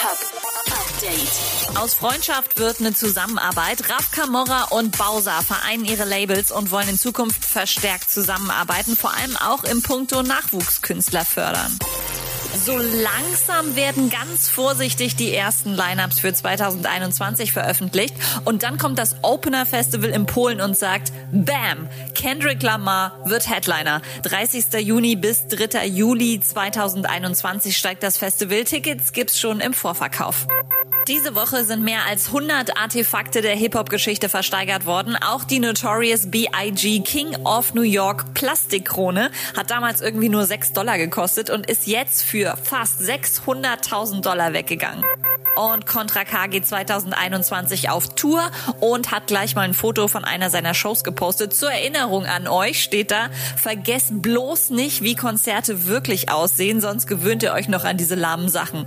Update. Aus Freundschaft wird eine Zusammenarbeit. Raf Camorra und Bowser vereinen ihre Labels und wollen in Zukunft verstärkt zusammenarbeiten, vor allem auch im Punkto Nachwuchskünstler fördern. So langsam werden ganz vorsichtig die ersten Lineups für 2021 veröffentlicht und dann kommt das Opener Festival in Polen und sagt, Bam, Kendrick Lamar wird Headliner. 30. Juni bis 3. Juli 2021 steigt das Festival. Tickets gibt's schon im Vorverkauf. Diese Woche sind mehr als 100 Artefakte der Hip-Hop-Geschichte versteigert worden. Auch die Notorious B.I.G. King of New York Plastikkrone hat damals irgendwie nur 6 Dollar gekostet und ist jetzt für fast 600.000 Dollar weggegangen. Und Contra K geht 2021 auf Tour und hat gleich mal ein Foto von einer seiner Shows gepostet. Zur Erinnerung an euch steht da, vergesst bloß nicht, wie Konzerte wirklich aussehen, sonst gewöhnt ihr euch noch an diese lahmen Sachen.